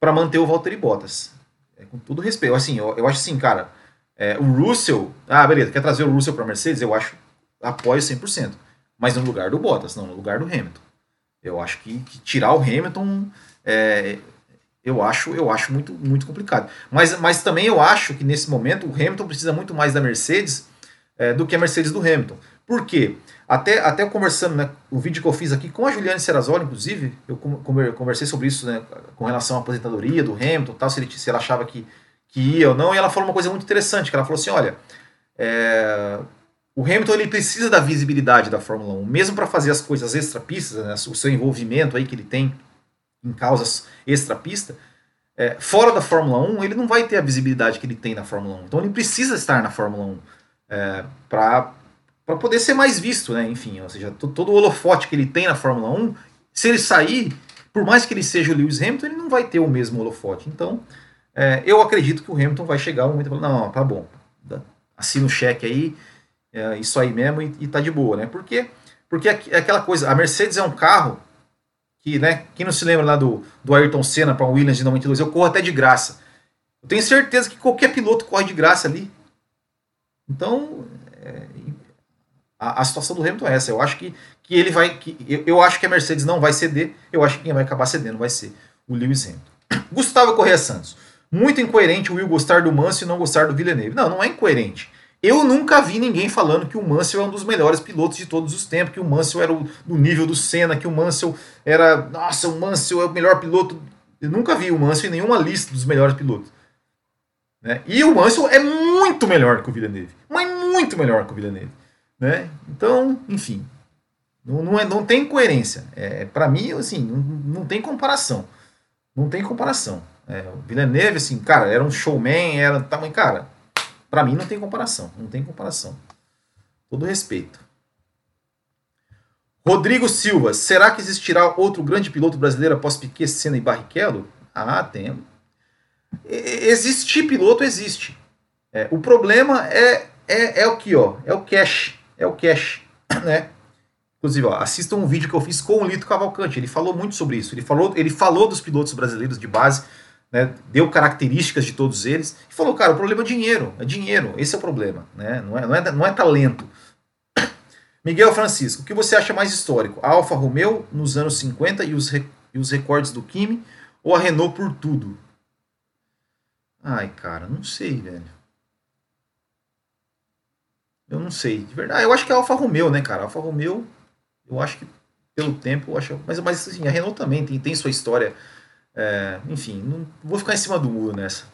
para manter o Valtteri Bottas. É, com todo respeito. Assim, eu, eu acho assim, cara, é, o Russell. Ah, beleza, quer trazer o Russell para Mercedes? Eu acho, apoio 100%. Mas no lugar do Bottas, não no lugar do Hamilton. Eu acho que, que tirar o Hamilton é, eu acho, eu acho muito, muito complicado. Mas, mas também eu acho que nesse momento o Hamilton precisa muito mais da Mercedes é, do que a Mercedes do Hamilton. Por quê? Até, até conversando, né, o vídeo que eu fiz aqui com a Juliane Serrazoli, inclusive, eu conversei sobre isso né, com relação à aposentadoria do Hamilton, tal, se, ele, se ela achava que, que ia ou não, e ela falou uma coisa muito interessante, que ela falou assim, olha, é, o Hamilton ele precisa da visibilidade da Fórmula 1, mesmo para fazer as coisas extra-pistas, né, o seu envolvimento aí que ele tem em causas extra-pista, é, fora da Fórmula 1, ele não vai ter a visibilidade que ele tem na Fórmula 1. Então ele precisa estar na Fórmula 1 é, para poder ser mais visto, né? Enfim, ou seja, todo o holofote que ele tem na Fórmula 1 se ele sair, por mais que ele seja o Lewis Hamilton, ele não vai ter o mesmo holofote. Então, é, eu acredito que o Hamilton vai chegar um momento e falar, não, tá bom, assina o cheque aí, é, isso aí mesmo e, e tá de boa, né? Por quê? Porque é aquela coisa, a Mercedes é um carro que, né, quem não se lembra lá do, do Ayrton Senna para o Williams de 92, eu corro até de graça. Eu tenho certeza que qualquer piloto corre de graça ali. Então, é, a, a, situação do Hamilton é essa. Eu acho que, que ele vai. Que, eu, eu, acho que a Mercedes não vai ceder. Eu acho que quem vai acabar cedendo vai ser o Lewis Hamilton. Gustavo Correia Santos. Muito incoerente o Will gostar do Mansell e não gostar do Villeneuve. Não, não é incoerente. Eu nunca vi ninguém falando que o Mansell é um dos melhores pilotos de todos os tempos, que o Mansell era o, do nível do Senna, que o Mansell era. Nossa, o Mansell é o melhor piloto. Eu nunca vi o Mansell em nenhuma lista dos melhores pilotos. Né? E o Mansell é muito melhor que o Villeneuve. Mas muito melhor que o Villeneuve. Né? Então, enfim. Não, não, é, não tem coerência. É, para mim, assim, não, não tem comparação. Não tem comparação. É, o Villeneuve, assim, cara, era um showman, era tamanho. Cara, para mim não tem comparação, não tem comparação. Todo respeito. Rodrigo Silva, será que existirá outro grande piloto brasileiro após Piquet, Senna e Barrichello? Ah, tem. Existir piloto existe. É, o problema é, é, é o que, ó, é o cash, é o cash, [COUGHS] né? Inclusive, ó, assistam um vídeo que eu fiz com o Lito Cavalcante. Ele falou muito sobre isso. Ele falou, ele falou dos pilotos brasileiros de base né, deu características de todos eles e falou, cara, o problema é dinheiro, é dinheiro, esse é o problema, né, não, é, não, é, não é talento. [COUGHS] Miguel Francisco, o que você acha mais histórico? A Alfa Romeo nos anos 50 e os, e os recordes do Kimi ou a Renault por tudo? Ai, cara, não sei, velho. Eu não sei, de verdade. Eu acho que é a Alfa Romeo, né, cara? A Alfa Romeo, eu acho que pelo tempo, eu acho. Mas, mas assim, a Renault também tem, tem sua história é, enfim, não vou ficar em cima do muro nessa.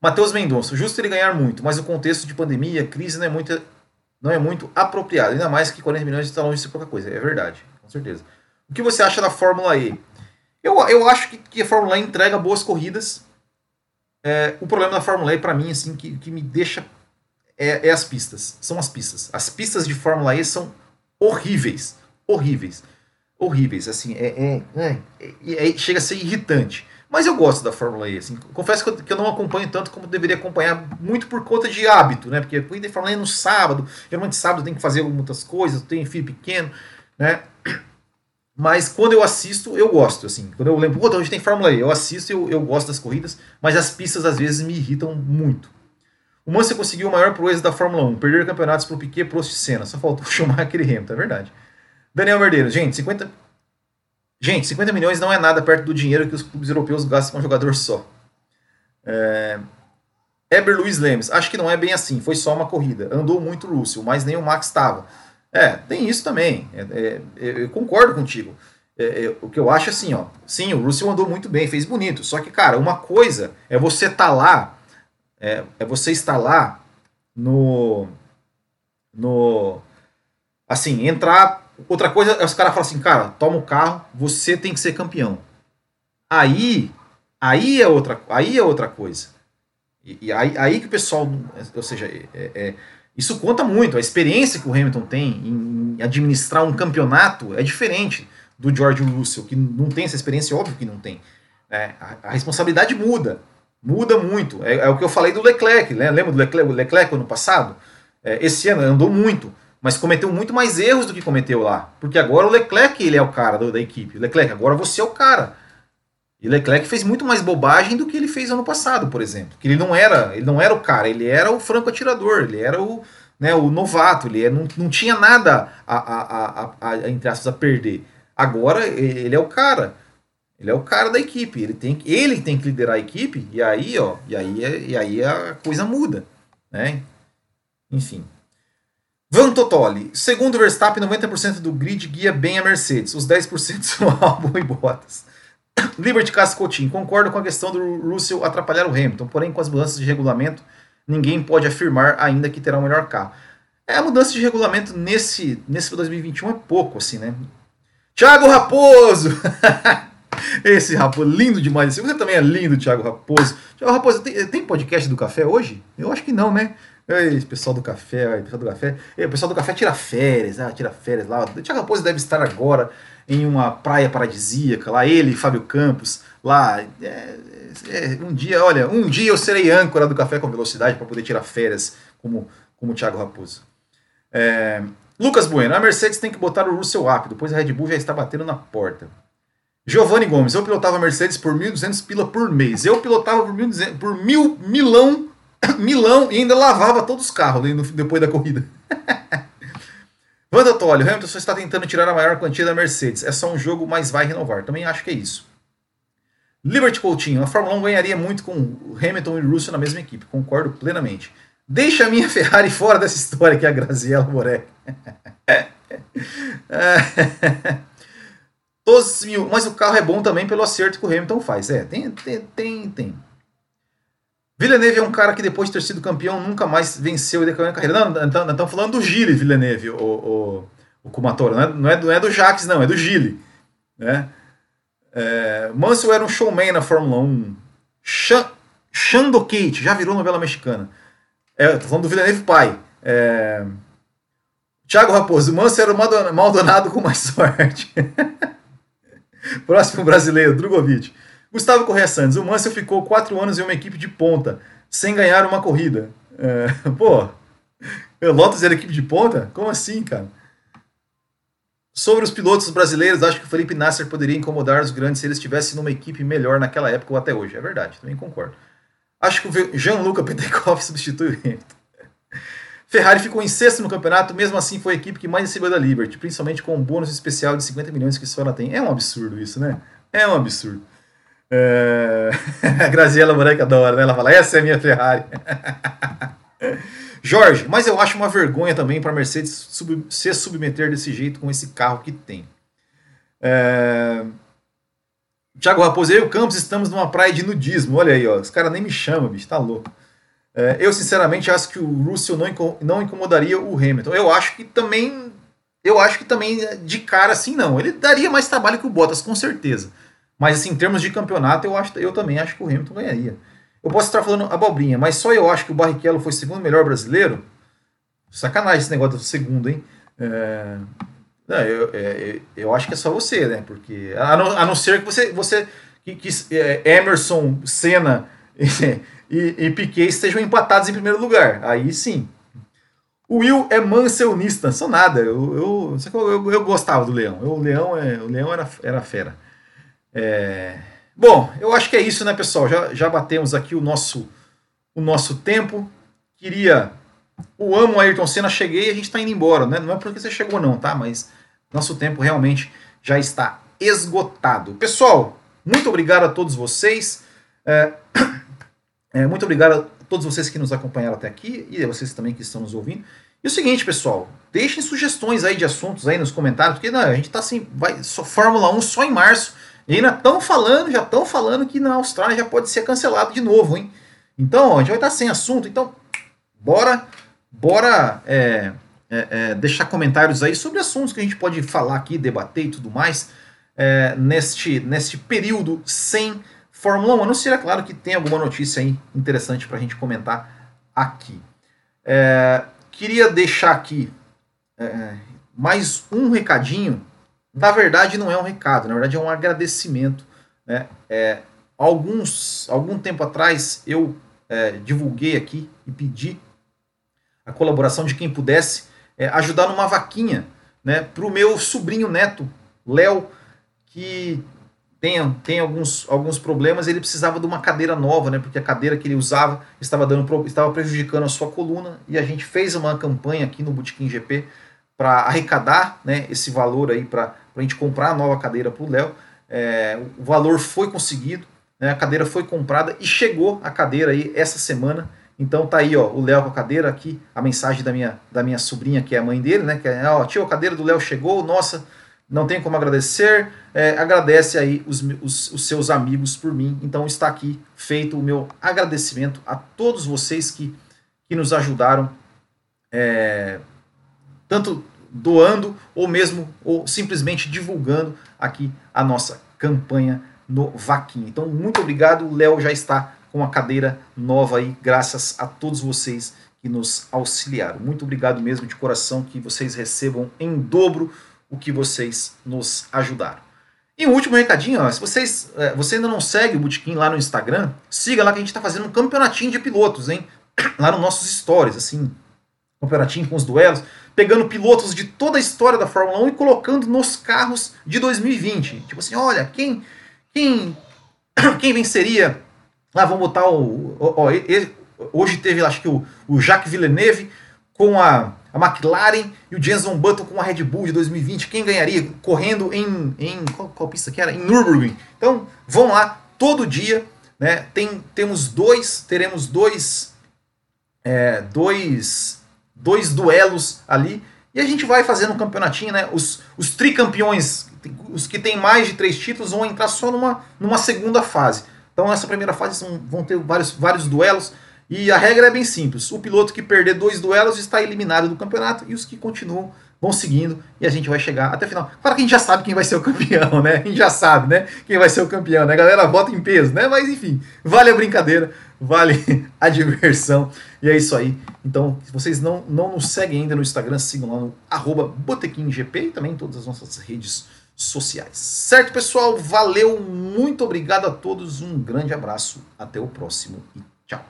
Matheus Mendonça, justo ele ganhar muito, mas o contexto de pandemia, crise não é muito, não é muito apropriado, ainda mais que 40 milhões está longe de ser pouca coisa. É verdade, com certeza. O que você acha da Fórmula E? Eu, eu acho que, que a Fórmula E entrega boas corridas. É, o problema da Fórmula E, para mim, assim, que, que me deixa é, é, as pistas. São as pistas. As pistas de Fórmula E são horríveis. Horríveis horríveis, assim, é, é, é, é, chega a ser irritante. Mas eu gosto da Fórmula E, assim, confesso que eu, que eu, não acompanho tanto como deveria acompanhar, muito por conta de hábito, né, porque a Fórmula E no sábado, geralmente sábado tem que fazer muitas coisas, tem filho pequeno, né, mas quando eu assisto, eu gosto, assim, quando eu lembro, hoje tem Fórmula E, eu assisto eu, eu gosto das corridas, mas as pistas às vezes me irritam muito. O Mansell conseguiu o maior proeza da Fórmula 1, perder campeonatos para o Piquet, Prost e Senna, só faltou chamar aquele Hamilton, é verdade. Daniel Medeiros, gente, 50. Gente, 50 milhões não é nada perto do dinheiro que os clubes europeus gastam com um jogador só. É... Eber Luiz Lemes, acho que não é bem assim, foi só uma corrida. Andou muito o Russell, mas nem o Max estava. É, tem isso também. É, é, é eu concordo contigo. É, é, o que eu acho assim, ó. Sim, o Russell andou muito bem, fez bonito. Só que, cara, uma coisa é você estar tá lá, é você estar lá no. No. Assim, entrar Outra coisa é os caras falam assim, cara, toma o carro, você tem que ser campeão. Aí, aí é outra, aí é outra coisa. E, e aí, aí que o pessoal, ou seja, é, é, isso conta muito. A experiência que o Hamilton tem em administrar um campeonato é diferente do George Russell, que não tem essa experiência, óbvio que não tem. É, a, a, responsabilidade muda, muda muito. É, é, o que eu falei do Leclerc, né? lembra do Leclerc, Leclerc ano passado? É, esse ano andou muito mas cometeu muito mais erros do que cometeu lá. Porque agora o Leclerc ele é o cara da equipe. Leclerc, agora você é o cara. E Leclerc fez muito mais bobagem do que ele fez ano passado, por exemplo. Que ele não era, ele não era o cara, ele era o franco atirador, ele era o, né, o novato, ele não, não tinha nada a, a, a, a, entre aspas, a perder. Agora ele é o cara. Ele é o cara da equipe, ele tem, ele tem que liderar a equipe, e aí, ó, e aí, é, e aí a coisa muda, né? Enfim. Van Totoli. Segundo Verstappen, 90% do grid guia bem a Mercedes. Os 10% são Albon e Bottas. Liberty Cascotinho. Concordo com a questão do Russell atrapalhar o Hamilton, porém com as mudanças de regulamento, ninguém pode afirmar ainda que terá o melhor carro. É, a mudança de regulamento nesse, nesse 2021 é pouco, assim, né? Thiago Raposo! [LAUGHS] Esse Raposo, lindo demais. Você também é lindo, Thiago Raposo. Thiago Raposo, tem, tem podcast do café hoje? Eu acho que não, né? Ei, pessoal do café, pessoal do café. Ei, pessoal do café tira férias, ah, tira férias lá. O Thiago Raposo deve estar agora em uma praia paradisíaca, lá ele Fábio Campos, lá. É, é, um dia, olha, um dia eu serei âncora do Café com Velocidade para poder tirar férias como, como o Thiago Raposo. É, Lucas Bueno, a Mercedes tem que botar o Russell rápido, pois a Red Bull já está batendo na porta. Giovanni Gomes, eu pilotava a Mercedes por 1.200 pila por mês. Eu pilotava por, 1.200, por mil, milão, [COUGHS] milão e ainda lavava todos os carros depois da corrida. [LAUGHS] Wanda Tolley, o Hamilton só está tentando tirar a maior quantia da Mercedes. É só um jogo, mas vai renovar. Também acho que é isso. Liberty Coutinho, a Fórmula 1 ganharia muito com Hamilton e Russell na mesma equipe. Concordo plenamente. Deixa a minha Ferrari [LAUGHS] fora dessa história que é a Graziella Moré. [LAUGHS] Todos mil, mas o carro é bom também pelo acerto que o Hamilton faz. É, tem, tem, tem, tem. Villeneuve é um cara que depois de ter sido campeão nunca mais venceu e decaiu na carreira. Não, estamos então falando do Gilles Villeneuve, o, o, o Kumatora. Não é, não, é, não é do Jacques, não, é do Gilles. Né? É, Mansell era um showman na Fórmula 1. Shando Kate, já virou novela mexicana. É, falando do Villeneuve pai. É, Thiago Raposo, Mansell era o Maldonado com mais [LAUGHS] sorte. Próximo brasileiro, Drogovic. Gustavo Correia Santos, o Mansell ficou quatro anos em uma equipe de ponta, sem ganhar uma corrida. É, [LAUGHS] pô, Lotus era equipe de ponta? Como assim, cara? Sobre os pilotos brasileiros, acho que o Felipe Nasser poderia incomodar os grandes se ele estivesse numa equipe melhor naquela época ou até hoje. É verdade, também concordo. Acho que o Jean-Luca [LAUGHS] Petekoff substitui o Hamilton. Ferrari ficou em sexto no campeonato, mesmo assim foi a equipe que mais recebeu da Liberty, principalmente com um bônus especial de 50 milhões que só ela tem. É um absurdo isso, né? É um absurdo. É... [LAUGHS] a Graziella Moreca adora, né? Ela fala, essa é a minha Ferrari. [LAUGHS] Jorge, mas eu acho uma vergonha também para a Mercedes sub se submeter desse jeito com esse carro que tem. É... Tiago Raposo, eu e o Campos estamos numa praia de nudismo. Olha aí, ó. Os caras nem me chamam, bicho, tá louco. É, eu, sinceramente, acho que o Russell não, inco não incomodaria o Hamilton. Eu acho que também. Eu acho que também, de cara, assim, não. Ele daria mais trabalho que o Bottas, com certeza. Mas, assim, em termos de campeonato, eu, acho, eu também acho que o Hamilton ganharia. Eu posso estar falando abobrinha, mas só eu acho que o Barrichello foi segundo melhor brasileiro. Sacanagem esse negócio do segundo, hein? É... Não, eu, é, eu acho que é só você, né? Porque a não, a não ser que você, você que, que é, Emerson, Senna [LAUGHS] e, e Piquet estejam empatados em primeiro lugar. Aí sim. O Will é manselnista, sou nada. Eu, eu, eu, eu, gostava do Leão. Eu, o Leão, é, o Leão era, era fera. É... Bom, eu acho que é isso, né, pessoal? Já, já batemos aqui o nosso, o nosso tempo. Queria. O amo Ayrton Senna, cheguei e a gente está indo embora, né? Não é porque você chegou, não, tá? Mas nosso tempo realmente já está esgotado. Pessoal, muito obrigado a todos vocês. É, [COUGHS] é, muito obrigado a todos vocês que nos acompanharam até aqui e a vocês também que estão nos ouvindo. E o seguinte, pessoal, deixem sugestões aí de assuntos aí nos comentários, porque não, a gente está assim, vai só Fórmula 1 só em março. E ainda estão falando, já estão falando que na Austrália já pode ser cancelado de novo, hein? Então, ó, a gente vai estar sem assunto. Então, bora, bora é, é, é, deixar comentários aí sobre assuntos que a gente pode falar aqui, debater e tudo mais é, neste, neste período sem Fórmula 1. A não ser, é claro, que tem alguma notícia aí interessante para a gente comentar aqui. É, queria deixar aqui é, mais um recadinho na verdade, não é um recado, na verdade é um agradecimento. Né? É, alguns, algum tempo atrás eu é, divulguei aqui e pedi a colaboração de quem pudesse é, ajudar numa vaquinha né, para o meu sobrinho neto, Léo, que tem, tem alguns, alguns problemas, ele precisava de uma cadeira nova, né, porque a cadeira que ele usava estava, dando, estava prejudicando a sua coluna, e a gente fez uma campanha aqui no Botequim GP para arrecadar né, esse valor aí para a gente comprar a nova cadeira para o Léo. É, o valor foi conseguido, né, a cadeira foi comprada e chegou a cadeira aí essa semana. Então tá aí, ó, o Léo com a cadeira aqui, a mensagem da minha, da minha sobrinha, que é a mãe dele, né? Que é, ó, tio, a cadeira do Léo chegou, nossa, não tem como agradecer. É, agradece aí os, os, os, seus amigos por mim. Então está aqui feito o meu agradecimento a todos vocês que, que nos ajudaram, é, tanto doando ou mesmo ou simplesmente divulgando aqui a nossa campanha no Vaquinha. Então, muito obrigado. O Léo já está com a cadeira nova aí, graças a todos vocês que nos auxiliaram. Muito obrigado mesmo de coração que vocês recebam em dobro o que vocês nos ajudaram. E um último recadinho, ó, se vocês, é, você ainda não segue o Botequim lá no Instagram, siga lá que a gente está fazendo um campeonatinho de pilotos, hein? [CLEARS THROAT] Lá nos nossos stories, assim, campeonatinho com os duelos, pegando pilotos de toda a história da Fórmula 1 e colocando nos carros de 2020. Tipo assim, olha, quem quem [CLEARS THROAT] quem venceria? Lá, vamos botar o, ó, hoje teve, acho que o, o Jacques Villeneuve com a a McLaren e o Jenson Button com a Red Bull de 2020, quem ganharia correndo em, em qual, qual pista que era? Em Nürburgring. Então, vão lá todo dia, né? Tem, temos dois, teremos dois, é, dois, dois duelos ali e a gente vai fazendo um campeonatinho, né? Os, os tricampeões, os que têm mais de três títulos vão entrar só numa, numa segunda fase. Então, nessa primeira fase vão ter vários, vários duelos. E a regra é bem simples: o piloto que perder dois duelos está eliminado do campeonato e os que continuam vão seguindo e a gente vai chegar até o final. Claro que a gente já sabe quem vai ser o campeão, né? A gente já sabe, né? Quem vai ser o campeão, né? Galera vota em peso, né? Mas enfim, vale a brincadeira, vale [LAUGHS] a diversão. E é isso aí. Então, se vocês não, não nos seguem ainda no Instagram, sigam lá no arroba BotequimGP e também em todas as nossas redes sociais. Certo, pessoal? Valeu, muito obrigado a todos, um grande abraço, até o próximo e tchau.